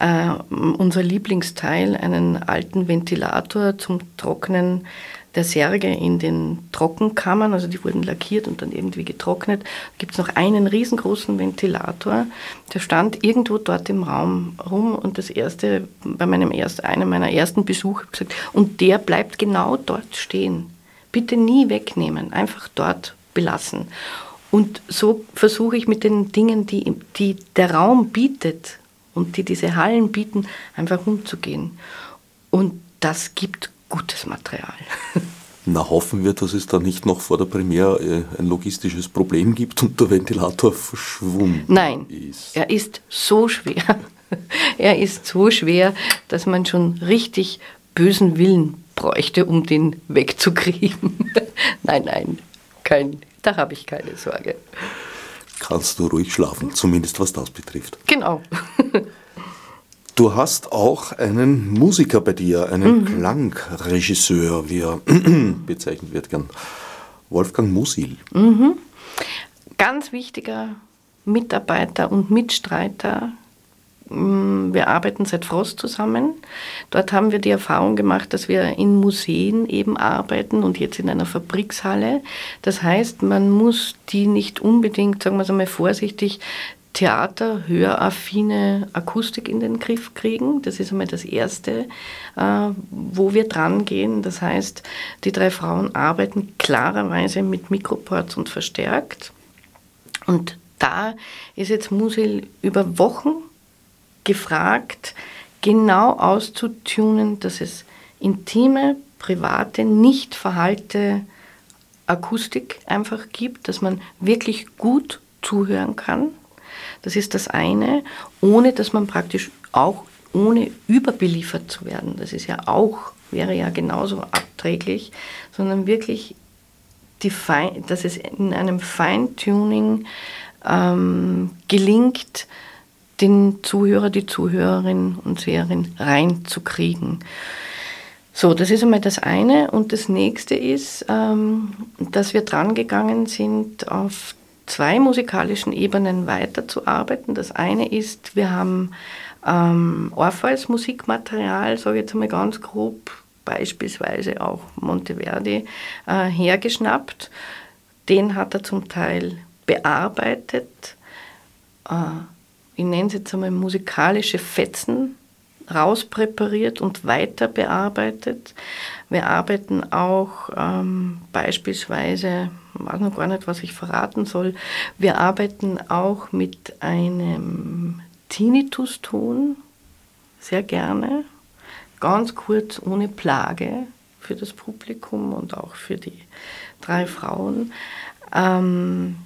äh, unser Lieblingsteil, einen alten Ventilator zum Trocknen der Särge in den Trockenkammern, also die wurden lackiert und dann irgendwie getrocknet. Gibt es noch einen riesengroßen Ventilator, der stand irgendwo dort im Raum rum und das erste, bei meinem ersten, einem meiner ersten Besuche, gesagt, und der bleibt genau dort stehen. Bitte nie wegnehmen, einfach dort belassen. Und so versuche ich mit den Dingen, die, die der Raum bietet, und die diese Hallen bieten, einfach umzugehen. Und das gibt gutes Material. Na, hoffen wir, dass es da nicht noch vor der Premiere äh, ein logistisches Problem gibt und der Ventilator verschwunden Nein, ist. er ist so schwer. er ist so schwer, dass man schon richtig bösen Willen bräuchte, um den wegzukriegen. nein, nein, kein, da habe ich keine Sorge kannst du ruhig schlafen, zumindest was das betrifft. Genau. Du hast auch einen Musiker bei dir, einen mhm. Klangregisseur, wie er bezeichnet wird gern. Wolfgang Musil. Mhm. Ganz wichtiger Mitarbeiter und Mitstreiter wir arbeiten seit Frost zusammen. Dort haben wir die Erfahrung gemacht, dass wir in Museen eben arbeiten und jetzt in einer Fabrikshalle. Das heißt, man muss die nicht unbedingt, sagen wir es einmal vorsichtig, Theater, höraffine Akustik in den Griff kriegen. Das ist einmal das Erste, äh, wo wir dran gehen. Das heißt, die drei Frauen arbeiten klarerweise mit Mikroports und verstärkt. Und da ist jetzt Musil über Wochen gefragt, genau auszutunen, dass es intime, private, nicht verhalte Akustik einfach gibt, dass man wirklich gut zuhören kann. Das ist das eine, ohne dass man praktisch auch ohne überbeliefert zu werden. Das ist ja auch, wäre ja genauso abträglich, sondern wirklich, Fein, dass es in einem Feintuning ähm, gelingt, den Zuhörer, die Zuhörerin und Seherin reinzukriegen. So, das ist einmal das eine. Und das nächste ist, ähm, dass wir dran gegangen sind, auf zwei musikalischen Ebenen weiterzuarbeiten. Das eine ist, wir haben ähm, Orpheus Musikmaterial, sage ich jetzt einmal ganz grob, beispielsweise auch Monteverdi, äh, hergeschnappt. Den hat er zum Teil bearbeitet, äh, ich nenne es jetzt einmal musikalische Fetzen rauspräpariert und weiter bearbeitet. Wir arbeiten auch ähm, beispielsweise, ich weiß noch gar nicht, was ich verraten soll, wir arbeiten auch mit einem Tinnitus-Ton, sehr gerne, ganz kurz, ohne Plage für das Publikum und auch für die drei Frauen. Ähm,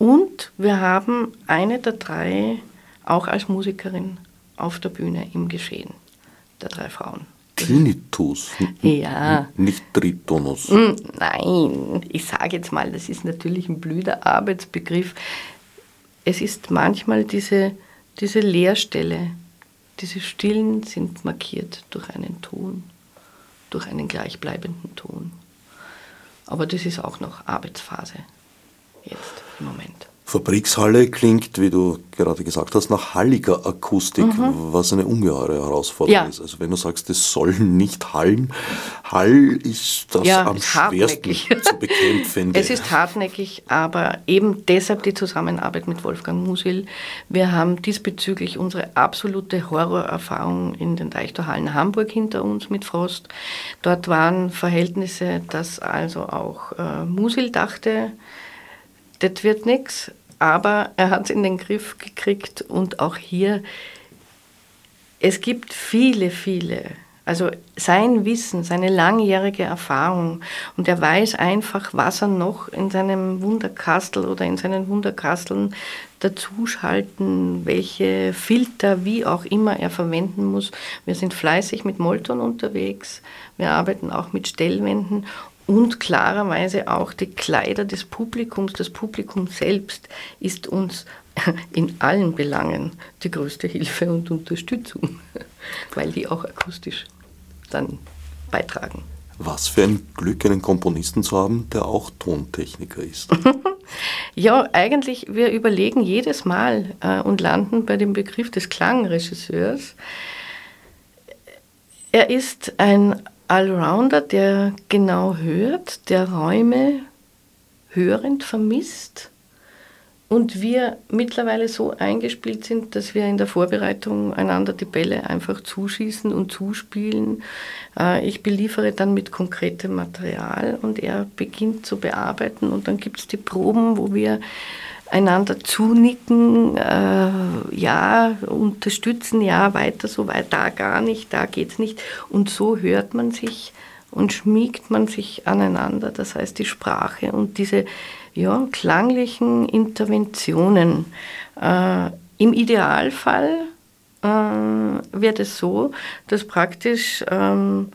und wir haben eine der drei auch als Musikerin auf der Bühne im Geschehen, der drei Frauen. Tinnitus, ja. nicht Tritonus. Hm, nein, ich sage jetzt mal, das ist natürlich ein blöder Arbeitsbegriff. Es ist manchmal diese, diese Leerstelle, diese Stillen sind markiert durch einen Ton, durch einen gleichbleibenden Ton. Aber das ist auch noch Arbeitsphase jetzt im Moment. Fabrikshalle klingt, wie du gerade gesagt hast, nach halliger Akustik, mhm. was eine ungeheure Herausforderung ja. ist. Also wenn du sagst, es soll nicht hallen, Hall ist das ja, am schwersten zu bekämpfen. es ist hartnäckig, aber eben deshalb die Zusammenarbeit mit Wolfgang Musil. Wir haben diesbezüglich unsere absolute Horrorerfahrung in den Deichtorhallen Hamburg hinter uns mit Frost. Dort waren Verhältnisse, dass also auch äh, Musil dachte, das wird nichts aber er hat es in den Griff gekriegt und auch hier, es gibt viele, viele, also sein Wissen, seine langjährige Erfahrung und er weiß einfach, was er noch in seinem Wunderkastel oder in seinen Wunderkasteln dazuschalten, welche Filter, wie auch immer er verwenden muss. Wir sind fleißig mit Molton unterwegs, wir arbeiten auch mit Stellwänden und klarerweise auch die Kleider des Publikums. Das Publikum selbst ist uns in allen Belangen die größte Hilfe und Unterstützung, weil die auch akustisch dann beitragen. Was für ein Glück, einen Komponisten zu haben, der auch Tontechniker ist. ja, eigentlich, wir überlegen jedes Mal äh, und landen bei dem Begriff des Klangregisseurs. Er ist ein Allrounder, der genau hört, der Räume hörend vermisst und wir mittlerweile so eingespielt sind, dass wir in der Vorbereitung einander die Bälle einfach zuschießen und zuspielen. Äh, ich beliefere dann mit konkretem Material und er beginnt zu bearbeiten und dann gibt es die Proben, wo wir einander zunicken, äh, ja, unterstützen, ja, weiter so weit, da gar nicht, da geht's nicht. Und so hört man sich und schmiegt man sich aneinander. Das heißt, die Sprache und diese ja, klanglichen Interventionen. Äh, Im Idealfall äh, wird es so, dass praktisch ähm,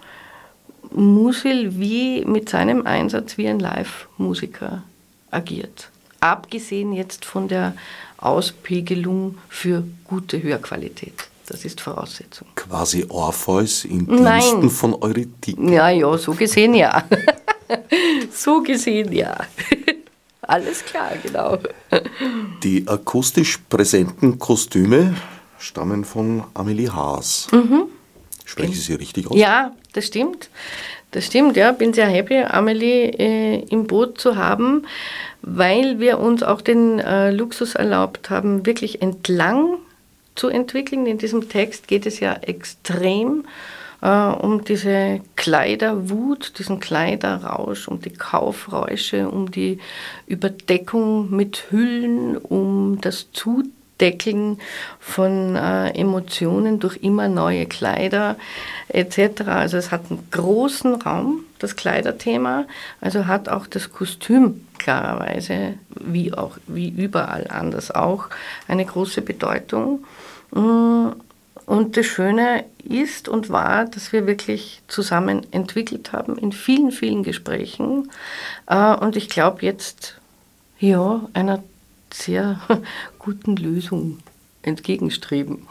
Musil wie mit seinem Einsatz wie ein Live-Musiker agiert abgesehen jetzt von der Auspegelung für gute Hörqualität. Das ist Voraussetzung. Quasi Orpheus in Diensten Nein. von Eurydice. Ja, ja, so gesehen ja. so gesehen ja. Alles klar, genau. Die akustisch präsenten Kostüme stammen von Amelie Haas. Mhm. Spreche ich sie richtig aus? Ja, das stimmt. Das stimmt, ja. Bin sehr happy, Amelie äh, im Boot zu haben weil wir uns auch den äh, Luxus erlaubt haben, wirklich entlang zu entwickeln. In diesem Text geht es ja extrem äh, um diese Kleiderwut, diesen Kleiderrausch, um die Kaufräusche, um die Überdeckung mit Hüllen, um das Zudeckeln von äh, Emotionen durch immer neue Kleider etc. Also es hat einen großen Raum, das Kleiderthema, also hat auch das Kostüm klarerweise, wie auch wie überall anders auch, eine große Bedeutung. Mm, und das Schöne ist und war, dass wir wirklich zusammen entwickelt haben in vielen, vielen Gesprächen. Äh, und ich glaube jetzt, ja, einer sehr guten Lösung entgegenstreben.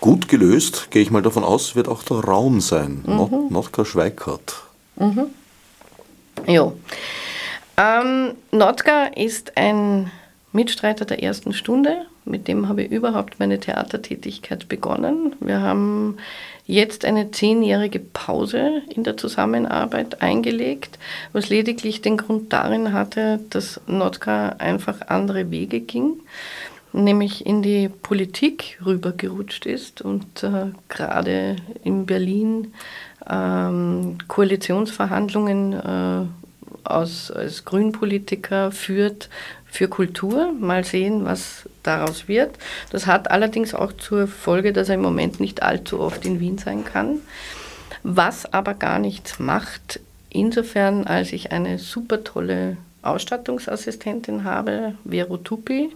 Gut gelöst, gehe ich mal davon aus, wird auch der Raum sein. Mhm. Notka Schweikart. Mhm. Ja. Ähm, Notka ist ein Mitstreiter der ersten Stunde. Mit dem habe ich überhaupt meine Theatertätigkeit begonnen. Wir haben jetzt eine zehnjährige Pause in der Zusammenarbeit eingelegt, was lediglich den Grund darin hatte, dass Notka einfach andere Wege ging, nämlich in die Politik rübergerutscht ist und äh, gerade in Berlin ähm, Koalitionsverhandlungen äh, aus, als Grünpolitiker führt für Kultur. Mal sehen, was daraus wird. Das hat allerdings auch zur Folge, dass er im Moment nicht allzu oft in Wien sein kann. Was aber gar nichts macht, insofern als ich eine super tolle Ausstattungsassistentin habe, Vero Tupi,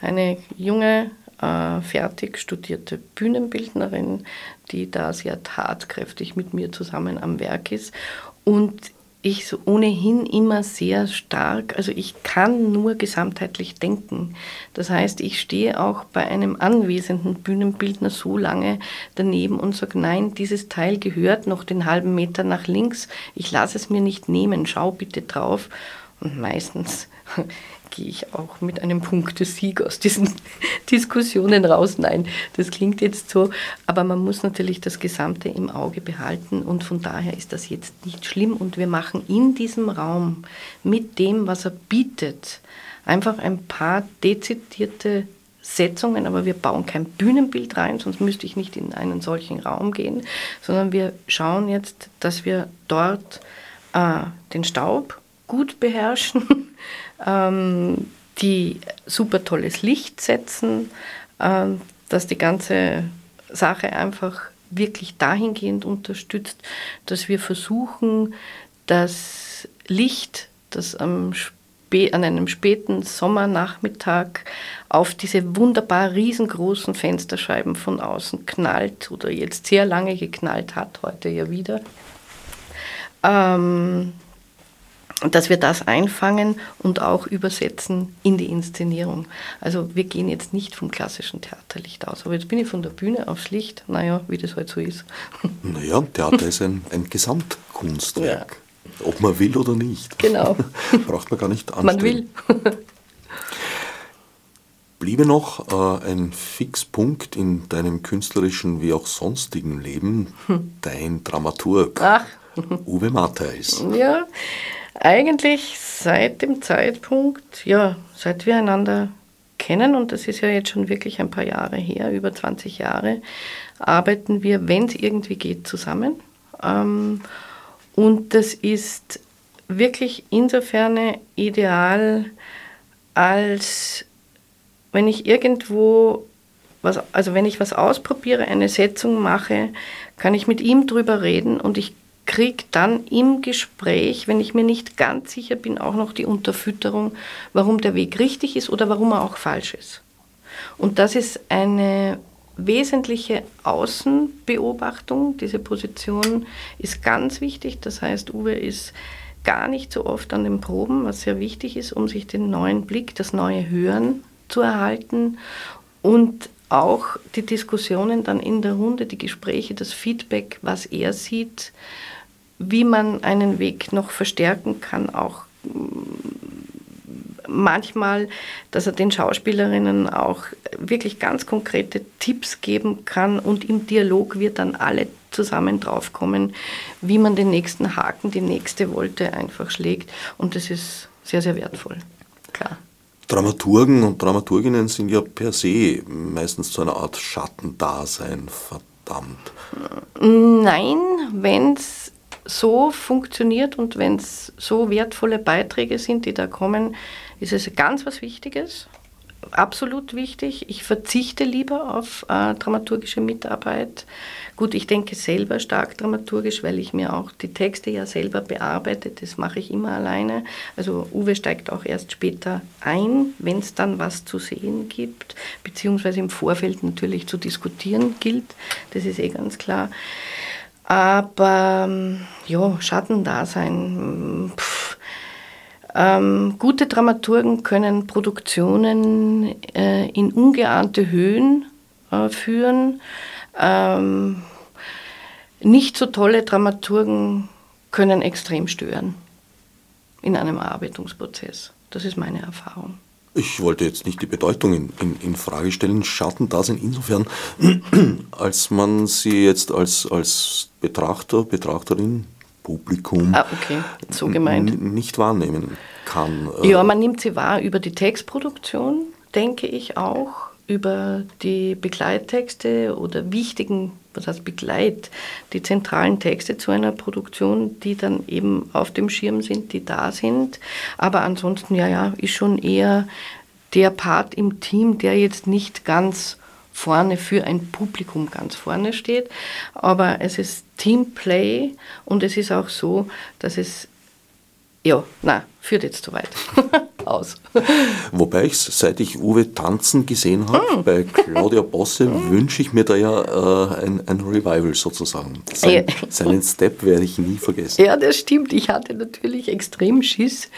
eine junge äh, fertig studierte Bühnenbildnerin, die da sehr tatkräftig mit mir zusammen am Werk ist. Und ich so ohnehin immer sehr stark, also ich kann nur gesamtheitlich denken. Das heißt, ich stehe auch bei einem anwesenden Bühnenbildner so lange daneben und sage, nein, dieses Teil gehört noch den halben Meter nach links, ich lasse es mir nicht nehmen, schau bitte drauf. Und meistens gehe ich auch mit einem Punktesieg aus diesen Diskussionen raus. Nein, das klingt jetzt so, aber man muss natürlich das Gesamte im Auge behalten. Und von daher ist das jetzt nicht schlimm. Und wir machen in diesem Raum mit dem, was er bietet, einfach ein paar dezidierte Setzungen, aber wir bauen kein Bühnenbild rein, sonst müsste ich nicht in einen solchen Raum gehen, sondern wir schauen jetzt, dass wir dort äh, den Staub gut beherrschen, ähm, die super tolles Licht setzen, äh, dass die ganze Sache einfach wirklich dahingehend unterstützt, dass wir versuchen, das Licht, das am an einem späten Sommernachmittag auf diese wunderbar riesengroßen Fensterscheiben von außen knallt oder jetzt sehr lange geknallt hat, heute ja wieder, ähm, dass wir das einfangen und auch übersetzen in die Inszenierung. Also wir gehen jetzt nicht vom klassischen Theaterlicht aus. Aber jetzt bin ich von der Bühne aufs Licht, naja, wie das halt so ist. Naja, Theater ist ein, ein Gesamtkunstwerk. Ja. Ob man will oder nicht. Genau. Braucht man gar nicht anstrengen. Man will. Bliebe noch äh, ein Fixpunkt in deinem künstlerischen wie auch sonstigen Leben, hm. dein Dramaturg. Ach. Uwe Mattheis. Ja, eigentlich seit dem Zeitpunkt, ja, seit wir einander kennen, und das ist ja jetzt schon wirklich ein paar Jahre her, über 20 Jahre, arbeiten wir, wenn es irgendwie geht, zusammen. Ähm, und das ist wirklich insofern ideal, als wenn ich irgendwo was, also wenn ich was ausprobiere, eine Setzung mache, kann ich mit ihm drüber reden und ich kriege dann im Gespräch, wenn ich mir nicht ganz sicher bin, auch noch die Unterfütterung, warum der Weg richtig ist oder warum er auch falsch ist. Und das ist eine wesentliche Außenbeobachtung. Diese Position ist ganz wichtig. Das heißt, Uwe ist gar nicht so oft an den Proben, was sehr wichtig ist, um sich den neuen Blick, das neue Hören zu erhalten und auch die Diskussionen dann in der Runde, die Gespräche, das Feedback, was er sieht, wie man einen Weg noch verstärken kann, auch mm, manchmal, dass er den Schauspielerinnen auch wirklich ganz konkrete Tipps geben kann und im Dialog wird dann alle zusammen draufkommen, wie man den nächsten Haken, die nächste Wolte einfach schlägt und das ist sehr, sehr wertvoll. Klar. Dramaturgen und Dramaturginnen sind ja per se meistens zu einer Art Schattendasein verdammt. Nein, wenn es so funktioniert und wenn es so wertvolle Beiträge sind, die da kommen, ist es ganz was Wichtiges. Absolut wichtig. Ich verzichte lieber auf äh, dramaturgische Mitarbeit. Gut, ich denke selber stark dramaturgisch, weil ich mir auch die Texte ja selber bearbeite. Das mache ich immer alleine. Also Uwe steigt auch erst später ein, wenn es dann was zu sehen gibt, beziehungsweise im Vorfeld natürlich zu diskutieren gilt. Das ist eh ganz klar. Aber ähm, ja, Schattendasein. Pff. Ähm, gute Dramaturgen können Produktionen äh, in ungeahnte Höhen äh, führen. Ähm, nicht so tolle Dramaturgen können extrem stören in einem Arbeitungsprozess. Das ist meine Erfahrung. Ich wollte jetzt nicht die Bedeutung in, in, in Frage stellen. Schattendasein insofern, als man sie jetzt als, als Betrachter, Betrachterin, Publikum ah, okay. so gemeint. nicht wahrnehmen kann. Ja, man nimmt sie wahr über die Textproduktion, denke ich auch, über die Begleittexte oder wichtigen, was heißt Begleit, die zentralen Texte zu einer Produktion, die dann eben auf dem Schirm sind, die da sind. Aber ansonsten, ja, ja, ist schon eher der Part im Team, der jetzt nicht ganz vorne für ein Publikum ganz vorne steht. Aber es ist Teamplay und es ist auch so, dass es ja, na, führt jetzt zu weit. Aus. Wobei ich, seit ich Uwe tanzen gesehen habe, mm. bei Claudia Bosse, mm. wünsche ich mir da ja äh, ein, ein, Revival sozusagen. Sein, ja. Seinen Step werde ich nie vergessen. Ja, das stimmt. Ich hatte natürlich extrem Schiss.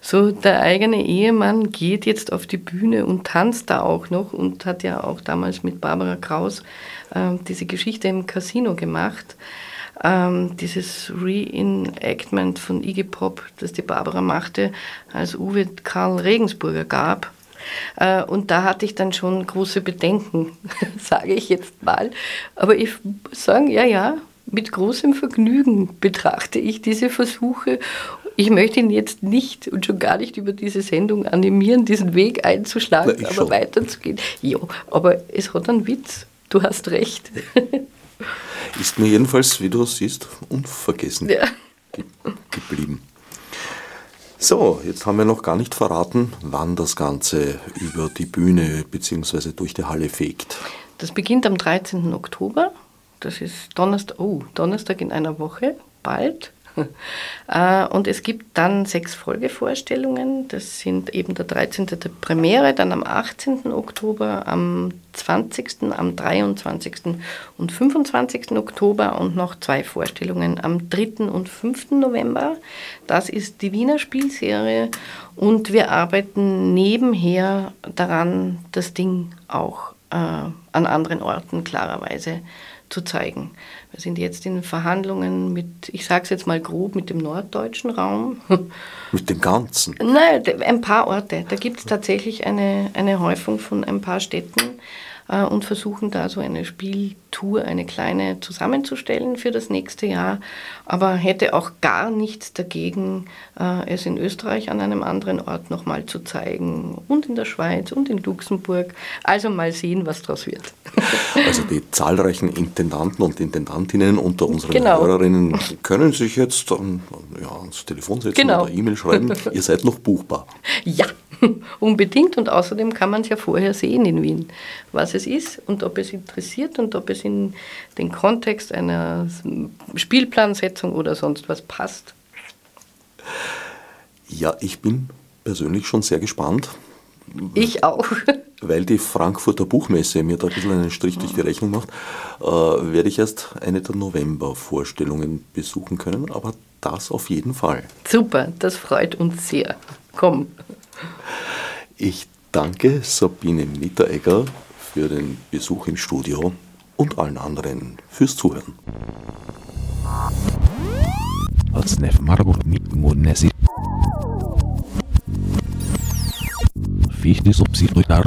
So, der eigene Ehemann geht jetzt auf die Bühne und tanzt da auch noch und hat ja auch damals mit Barbara Kraus äh, diese Geschichte im Casino gemacht. Ähm, dieses Reenactment von Iggy Pop, das die Barbara machte, als Uwe Karl Regensburger gab. Äh, und da hatte ich dann schon große Bedenken, sage ich jetzt mal. Aber ich muss sagen, ja, ja, mit großem Vergnügen betrachte ich diese Versuche. Ich möchte ihn jetzt nicht und schon gar nicht über diese Sendung animieren, diesen Weg einzuschlagen, Na, aber schon. weiterzugehen. Ja, aber es hat einen Witz. Du hast recht. Ist mir jedenfalls, wie du siehst, unvergessen ja. geblieben. So, jetzt haben wir noch gar nicht verraten, wann das Ganze über die Bühne bzw. durch die Halle fegt. Das beginnt am 13. Oktober. Das ist Donnerstag, oh, Donnerstag in einer Woche, bald. Äh, und es gibt dann sechs Folgevorstellungen. Das sind eben der 13. der Premiere, dann am 18. Oktober, am 20., am 23. und 25. Oktober und noch zwei Vorstellungen am 3. und 5. November. Das ist die Wiener Spielserie und wir arbeiten nebenher daran, das Ding auch äh, an anderen Orten klarerweise zu zeigen. Wir sind jetzt in Verhandlungen mit, ich sage es jetzt mal grob, mit dem norddeutschen Raum. Mit dem Ganzen? Nein, ein paar Orte. Da gibt es tatsächlich eine, eine Häufung von ein paar Städten und versuchen da so eine Spieltour, eine kleine zusammenzustellen für das nächste Jahr. Aber hätte auch gar nichts dagegen, äh, es in Österreich an einem anderen Ort nochmal zu zeigen und in der Schweiz und in Luxemburg. Also mal sehen, was daraus wird. Also die zahlreichen Intendanten und Intendantinnen unter unseren genau. Hörerinnen können sich jetzt ähm, ja, ans Telefon setzen genau. oder E-Mail schreiben. Ihr seid noch buchbar. Ja. Unbedingt und außerdem kann man es ja vorher sehen in Wien, was es ist und ob es interessiert und ob es in den Kontext einer Spielplansetzung oder sonst was passt. Ja, ich bin persönlich schon sehr gespannt. Ich auch. Weil die Frankfurter Buchmesse mir da ein bisschen einen Strich durch die Rechnung macht, äh, werde ich erst eine der November-Vorstellungen besuchen können, aber das auf jeden Fall. Super, das freut uns sehr. Komm. Ich danke Sabine Mitteregger für den Besuch im Studio und allen anderen fürs Zuhören. Fichte subsidiar